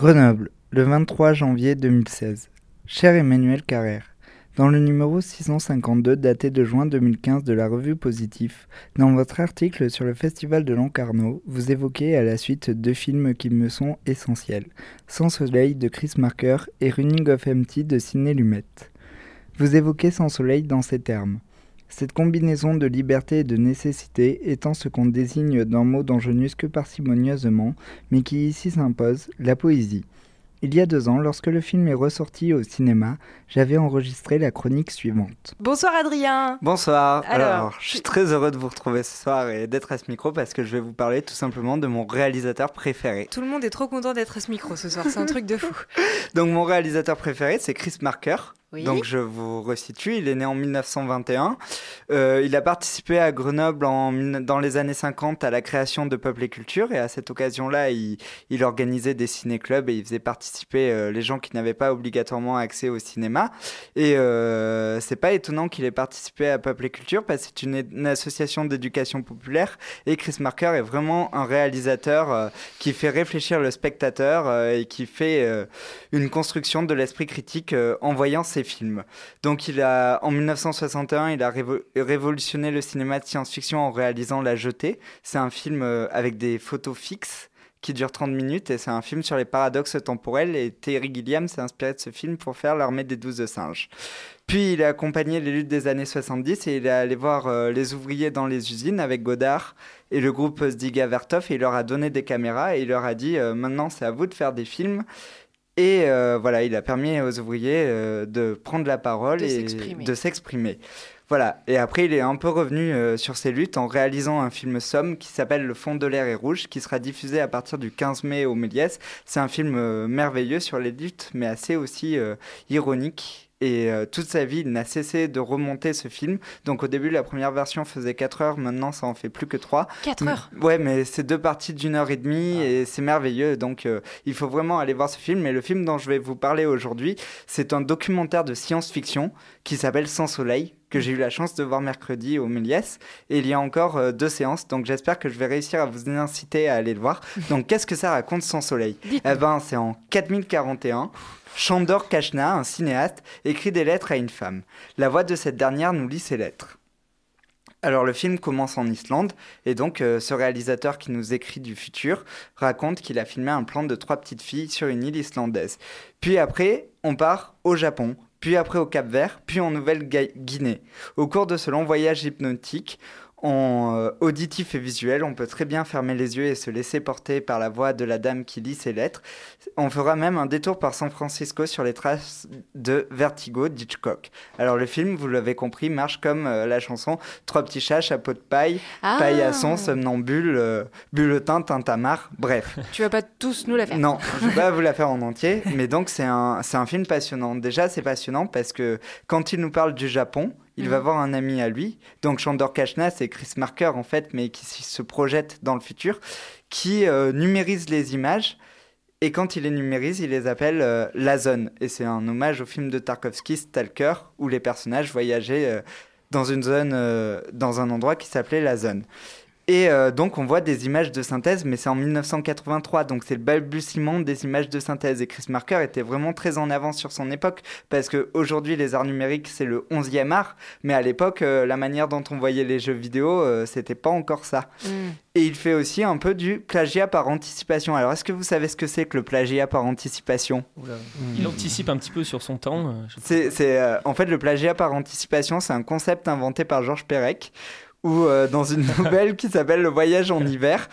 Grenoble, le 23 janvier 2016. Cher Emmanuel Carrère, dans le numéro 652 daté de juin 2015 de la revue Positif, dans votre article sur le Festival de Lancarneau, vous évoquez à la suite deux films qui me sont essentiels Sans Soleil de Chris Marker et Running of Empty de Sidney Lumet. Vous évoquez Sans Soleil dans ces termes. Cette combinaison de liberté et de nécessité étant ce qu'on désigne d'un mot dont je n'use que parcimonieusement, mais qui ici s'impose, la poésie. Il y a deux ans, lorsque le film est ressorti au cinéma, j'avais enregistré la chronique suivante. Bonsoir Adrien Bonsoir Alors, je suis très heureux de vous retrouver ce soir et d'être à ce micro parce que je vais vous parler tout simplement de mon réalisateur préféré. Tout le monde est trop content d'être à ce micro ce soir, c'est un truc de fou. Donc mon réalisateur préféré, c'est Chris Marker. Donc je vous resitue, il est né en 1921. Euh, il a participé à Grenoble en, dans les années 50 à la création de Peuple et Culture et à cette occasion-là, il, organisait des ciné-clubs et il faisait participer euh, les gens qui n'avaient pas obligatoirement accès au cinéma. Et euh, c'est pas étonnant qu'il ait participé à Peuple et Culture parce que c'est une, une, association d'éducation populaire et Chris Marker est vraiment un réalisateur euh, qui fait réfléchir le spectateur euh, et qui fait une construction de l'esprit critique en voyant ses films. Donc il a, en 1961, il a révolutionné le cinéma de science-fiction en réalisant La Jetée. C'est un film euh, avec des photos fixes qui dure 30 minutes et c'est un film sur les paradoxes temporels et Terry Gilliam s'est inspiré de ce film pour faire l'armée des douze singes. Puis il a accompagné les luttes des années 70 et il est allé voir euh, les ouvriers dans les usines avec Godard et le groupe Zdiga Vertov et il leur a donné des caméras et il leur a dit euh, maintenant c'est à vous de faire des films et euh, voilà, il a permis aux ouvriers euh, de prendre la parole et de s'exprimer. Voilà, et après il est un peu revenu euh, sur ses luttes en réalisant un film somme qui s'appelle Le fond de l'air est rouge, qui sera diffusé à partir du 15 mai au Méliès. C'est un film merveilleux sur les luttes, mais assez aussi ironique et euh, toute sa vie, il n'a cessé de remonter ce film. Donc au début, la première version faisait 4 heures, maintenant ça en fait plus que 3. 4 heures Ouais, mais c'est deux parties d'une heure et demie ah. et c'est merveilleux. Donc euh, il faut vraiment aller voir ce film. Et le film dont je vais vous parler aujourd'hui, c'est un documentaire de science-fiction qui s'appelle Sans Soleil, que j'ai eu la chance de voir mercredi au Méliès. Et il y a encore euh, deux séances, donc j'espère que je vais réussir à vous inciter à aller le voir. Donc qu'est-ce que ça raconte Sans Soleil? Eh ben, c'est en 4041. Chandor Kachna, un cinéaste, écrit des lettres à une femme. La voix de cette dernière nous lit ses lettres. Alors le film commence en Islande et donc euh, ce réalisateur qui nous écrit du futur raconte qu'il a filmé un plan de trois petites filles sur une île islandaise. Puis après, on part au Japon, puis après au Cap Vert, puis en Nouvelle-Guinée. Au cours de ce long voyage hypnotique, en euh, auditif et visuel, on peut très bien fermer les yeux et se laisser porter par la voix de la dame qui lit ses lettres. On fera même un détour par San Francisco sur les traces de Vertigo d'Hitchcock. Alors le film, vous l'avez compris, marche comme euh, la chanson Trois petits chats, chapeau de paille, ah. paillasson, somnambule, euh, bulletin, tintamarre, bref. Tu vas pas tous nous la faire Non, je vais pas vous la faire en entier, mais donc c'est un, un film passionnant. Déjà, c'est passionnant parce que quand il nous parle du Japon, il va voir un ami à lui, donc Chandor Kachna, c'est Chris Marker en fait, mais qui se projette dans le futur, qui euh, numérise les images. Et quand il les numérise, il les appelle euh, la zone. Et c'est un hommage au film de Tarkovsky, Stalker, où les personnages voyageaient euh, dans une zone, dans un endroit qui s'appelait la zone. Et euh, donc on voit des images de synthèse, mais c'est en 1983, donc c'est le balbutiement des images de synthèse. Et Chris Marker était vraiment très en avance sur son époque, parce qu'aujourd'hui les arts numériques c'est le 11e art, mais à l'époque euh, la manière dont on voyait les jeux vidéo, euh, c'était pas encore ça. Mm. Et il fait aussi un peu du plagiat par anticipation. Alors est-ce que vous savez ce que c'est que le plagiat par anticipation? Il anticipe un petit peu sur son temps. c'est, en fait le plagiat par anticipation, c'est un concept inventé par Georges Perec ou euh, dans une nouvelle qui s'appelle Le voyage en hiver.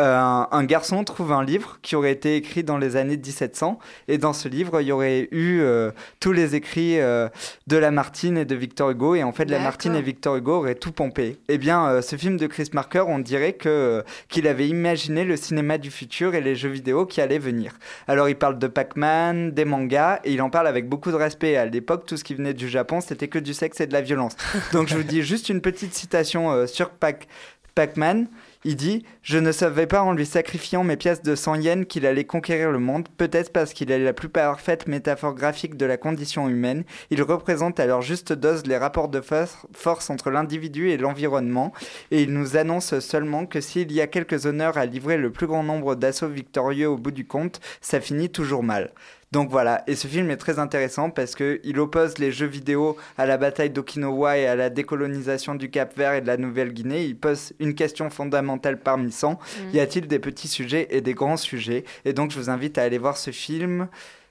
Euh, un, garçon trouve un livre qui aurait été écrit dans les années 1700 et dans ce livre il y aurait eu euh, tous les écrits de Lamartine et de Victor Hugo et en fait Lamartine et Victor Hugo auraient tout pompé. Eh bien ce film de Chris Marker on dirait que qu'il avait imaginé le cinéma du futur et les jeux vidéo qui allaient venir. Alors il parle de Pac-Man, des mangas et il en parle avec beaucoup de respect. À l'époque tout ce qui venait du Japon c'était que du sexe et de la violence. Donc je vous dis juste une petite citation sur Pac- Pac-Man. Il dit Je ne savais pas en lui sacrifiant mes pièces de 100 yens qu'il allait conquérir le monde, peut-être parce qu'il est la plus parfaite métaphore graphique de la condition humaine. Il représente à leur juste dose les rapports de force entre l'individu et l'environnement, et il nous annonce seulement que s'il y a quelques honneurs à livrer le plus grand nombre d'assauts victorieux au bout du compte, ça finit toujours mal. Donc voilà, et ce film est très intéressant parce qu'il oppose les jeux vidéo à la bataille d'Okinawa et à la décolonisation du Cap Vert et de la Nouvelle-Guinée. Il pose une question fondamentale parmi 100. Mm. Y a-t-il des petits sujets et des grands sujets? Et donc je vous invite à aller voir ce film.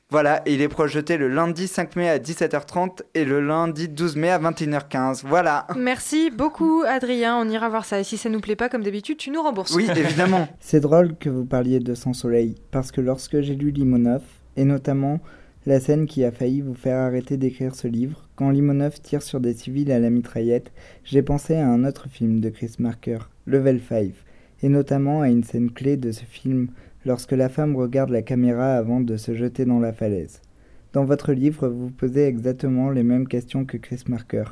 Voilà, et il est projeté le lundi 5 mai à 17h30 et le lundi 12 mai à 21h15. Voilà. Merci beaucoup Adrien, on ira voir ça. Et si ça nous plaît pas comme d'habitude, tu nous rembourses. Oui, évidemment. C'est drôle que vous parliez de Sans Soleil, parce que lorsque j'ai lu Limonov, et notamment la scène qui a failli vous faire arrêter d'écrire ce livre. Quand Limonov tire sur des civils à la mitraillette, j'ai pensé à un autre film de Chris Marker, Level 5, et notamment à une scène clé de ce film lorsque la femme regarde la caméra avant de se jeter dans la falaise. Dans votre livre, vous posez exactement les mêmes questions que Chris Marker.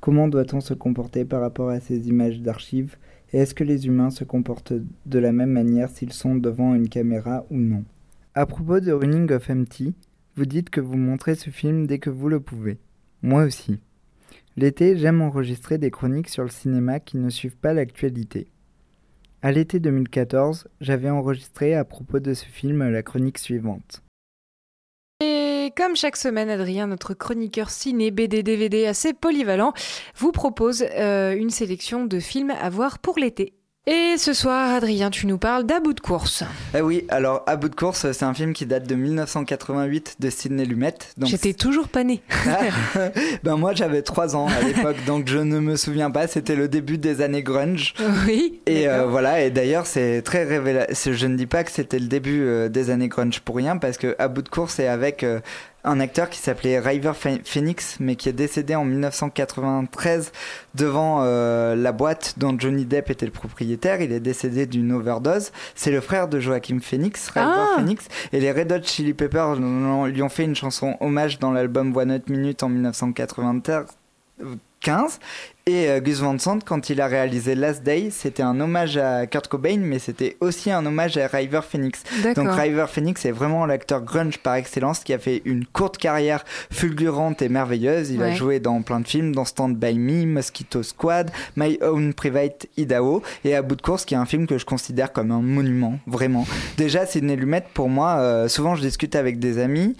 Comment doit-on se comporter par rapport à ces images d'archives? Et est-ce que les humains se comportent de la même manière s'ils sont devant une caméra ou non? À propos de Running of Empty, vous dites que vous montrez ce film dès que vous le pouvez. Moi aussi. L'été, j'aime enregistrer des chroniques sur le cinéma qui ne suivent pas l'actualité. À l'été 2014, j'avais enregistré à propos de ce film la chronique suivante. Et comme chaque semaine, Adrien, notre chroniqueur ciné, BD, DVD assez polyvalent, vous propose euh, une sélection de films à voir pour l'été. Et ce soir, Adrien, tu nous parles d'À bout de course. Eh oui, alors À bout de course, c'est un film qui date de 1988 de Sidney Lumet. J'étais toujours pas né. Ah, ben moi, j'avais 3 ans à l'époque, donc je ne me souviens pas. C'était le début des années grunge. Oui. Et euh, voilà, et d'ailleurs, c'est très révélateur. Je ne dis pas que c'était le début euh, des années grunge pour rien, parce que À bout de course est avec euh, un acteur qui s'appelait River Phoenix, mais qui est décédé en 1993 devant euh, la boîte dont Johnny Depp était le propriétaire. Il est décédé d'une overdose. C'est le frère de Joachim Phoenix, River ah. Phoenix, et les Red Hot Chili Peppers lui ont fait une chanson hommage dans l'album One Hot Minute en 1993 15. Et euh, Gus Van Sant, quand il a réalisé Last Day, c'était un hommage à Kurt Cobain, mais c'était aussi un hommage à River Phoenix. Donc River Phoenix est vraiment l'acteur grunge par excellence qui a fait une courte carrière fulgurante et merveilleuse. Il a joué dans plein de films, dans Stand By Me, Mosquito Squad, My Own Private Idaho et À bout de course, qui est un film que je considère comme un monument, vraiment. Déjà, Sidney Lumet, pour moi, euh, souvent je discute avec des amis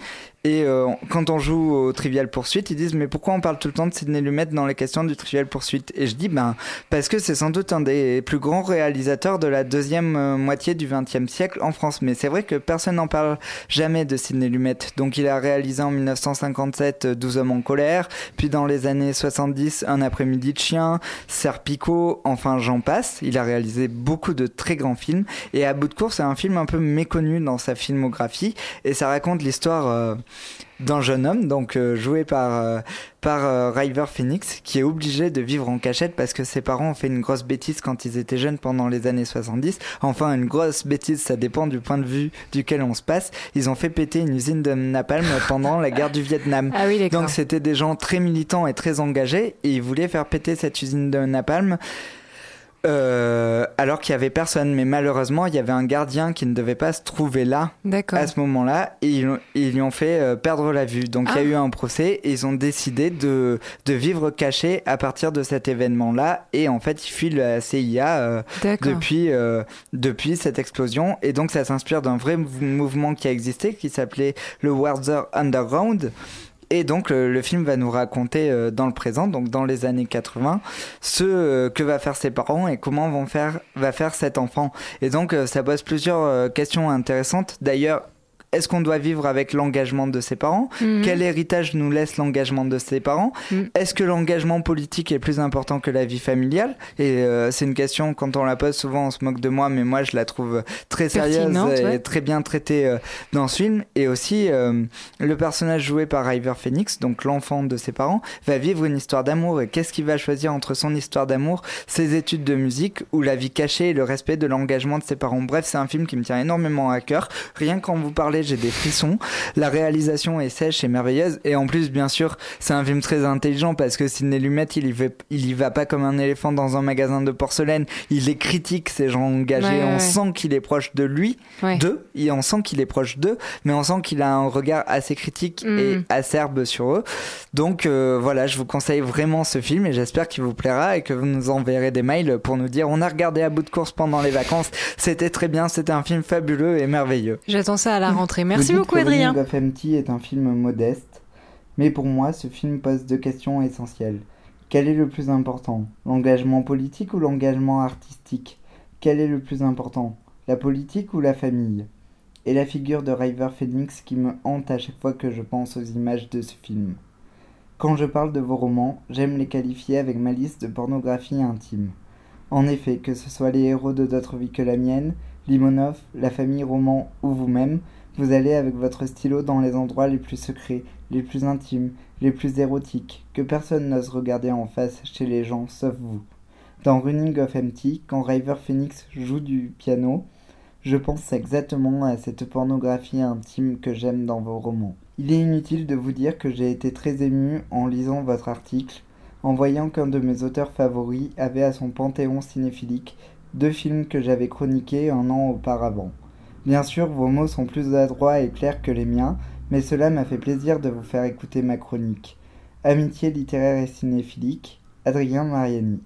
et euh, quand on joue au Trivial Poursuite, ils disent mais pourquoi on parle tout le temps de Sidney Lumet dans les questions du Trivial Poursuite Et je dis ben parce que c'est sans doute un des plus grands réalisateurs de la deuxième euh, moitié du XXe siècle en France. Mais c'est vrai que personne n'en parle jamais de Sidney Lumet. Donc il a réalisé en 1957 12 hommes en colère, puis dans les années 70 Un après-midi de chien, Serpico, enfin j'en passe. Il a réalisé beaucoup de très grands films et À bout de course c'est un film un peu méconnu dans sa filmographie et ça raconte l'histoire euh, d'un jeune homme, donc euh, joué par, euh, par euh, River Phoenix, qui est obligé de vivre en cachette parce que ses parents ont fait une grosse bêtise quand ils étaient jeunes pendant les années 70. Enfin, une grosse bêtise, ça dépend du point de vue duquel on se passe. Ils ont fait péter une usine de napalm pendant la guerre du Vietnam. Ah oui, donc c'était des gens très militants et très engagés et ils voulaient faire péter cette usine de napalm euh, alors qu'il y avait personne. Mais malheureusement, il y avait un gardien qui ne devait pas se trouver là à ce moment-là et ils, lui ont fait euh, perdre la vue. Donc il y a ah. eu un procès et ils ont décidé de, de vivre caché à partir de cet événement-là. Et en fait, ils fuient la CIA euh, depuis, depuis cette explosion. Et donc ça s'inspire d'un vrai mouvement qui a existé qui s'appelait le Warzer Underground. Et donc le, film va nous raconter euh, dans le présent, donc dans les années 80, ce euh, que va faire ses parents et comment vont faire, va faire cet enfant. Et donc euh, ça pose plusieurs questions intéressantes. D'ailleurs, est-ce qu'on doit vivre avec l'engagement de ses parents mhm. Quel héritage nous laisse l'engagement de ses parents mhm. Est-ce que l'engagement politique est plus important que la vie familiale Et euh, c'est une question, quand on la pose souvent, on se moque de moi, mais moi je la trouve très sérieuse et très bien traitée euh, dans ce film. Et aussi, euh, le personnage joué par River Phoenix, donc l'enfant de ses parents, va vivre une histoire d'amour. Et qu'est-ce qu'il va choisir entre son histoire d'amour, ses études de musique ou la vie cachée et le respect de l'engagement de ses parents? Bref, c'est un film qui me tient énormément à cœur. Rien quand vous parlez j'ai des frissons. La réalisation est sèche et merveilleuse. Et en plus, bien sûr, c'est un film très intelligent parce que Sidney Lumet, il y, va, il y va pas comme un éléphant dans un magasin de porcelaine. Il est critique, ces gens engagés. on sent qu'il est proche de lui, d'eux. Et on sent qu'il est proche d'eux, mais on sent qu'il a un regard assez critique mm. et acerbe sur eux. Donc euh, voilà, je vous conseille vraiment ce film et j'espère qu'il vous plaira et que vous nous enverrez des mails pour nous dire on a regardé à bout de course pendant les vacances. C'était très bien, c'était un film fabuleux et merveilleux. J'attends ça à la rentrée. Merci beaucoup, Adrien. of Empty est un film modeste, mais pour moi, ce film pose deux questions essentielles. Quel est le plus important? L'engagement politique ou l'engagement artistique? Quel est le plus important? La politique ou la famille? Et la figure de River Phoenix qui me hante à chaque fois que je pense aux images de ce film. Quand je parle de vos romans, j'aime les qualifier avec ma liste de pornographie intime. En effet, que ce soit les héros de d'autres vies que la mienne, Limonov, la famille Roman ou vous-même, vous allez avec votre stylo dans les endroits les plus secrets, les plus intimes, les plus érotiques, que personne n'ose regarder en face chez les gens sauf vous. Dans Running of Empty, quand River Phoenix joue du piano, je pense exactement à cette pornographie intime que j'aime dans vos romans. Il est inutile de vous dire que j'ai été très ému en lisant votre article en voyant qu'un de mes auteurs favoris avait à son panthéon cinéphilique deux films que j'avais chroniqués un an auparavant. Bien sûr, vos mots sont plus adroits et clairs que les miens, mais cela m'a fait plaisir de vous faire écouter ma chronique. Amitié littéraire et cinéphilique, Adrien Mariani.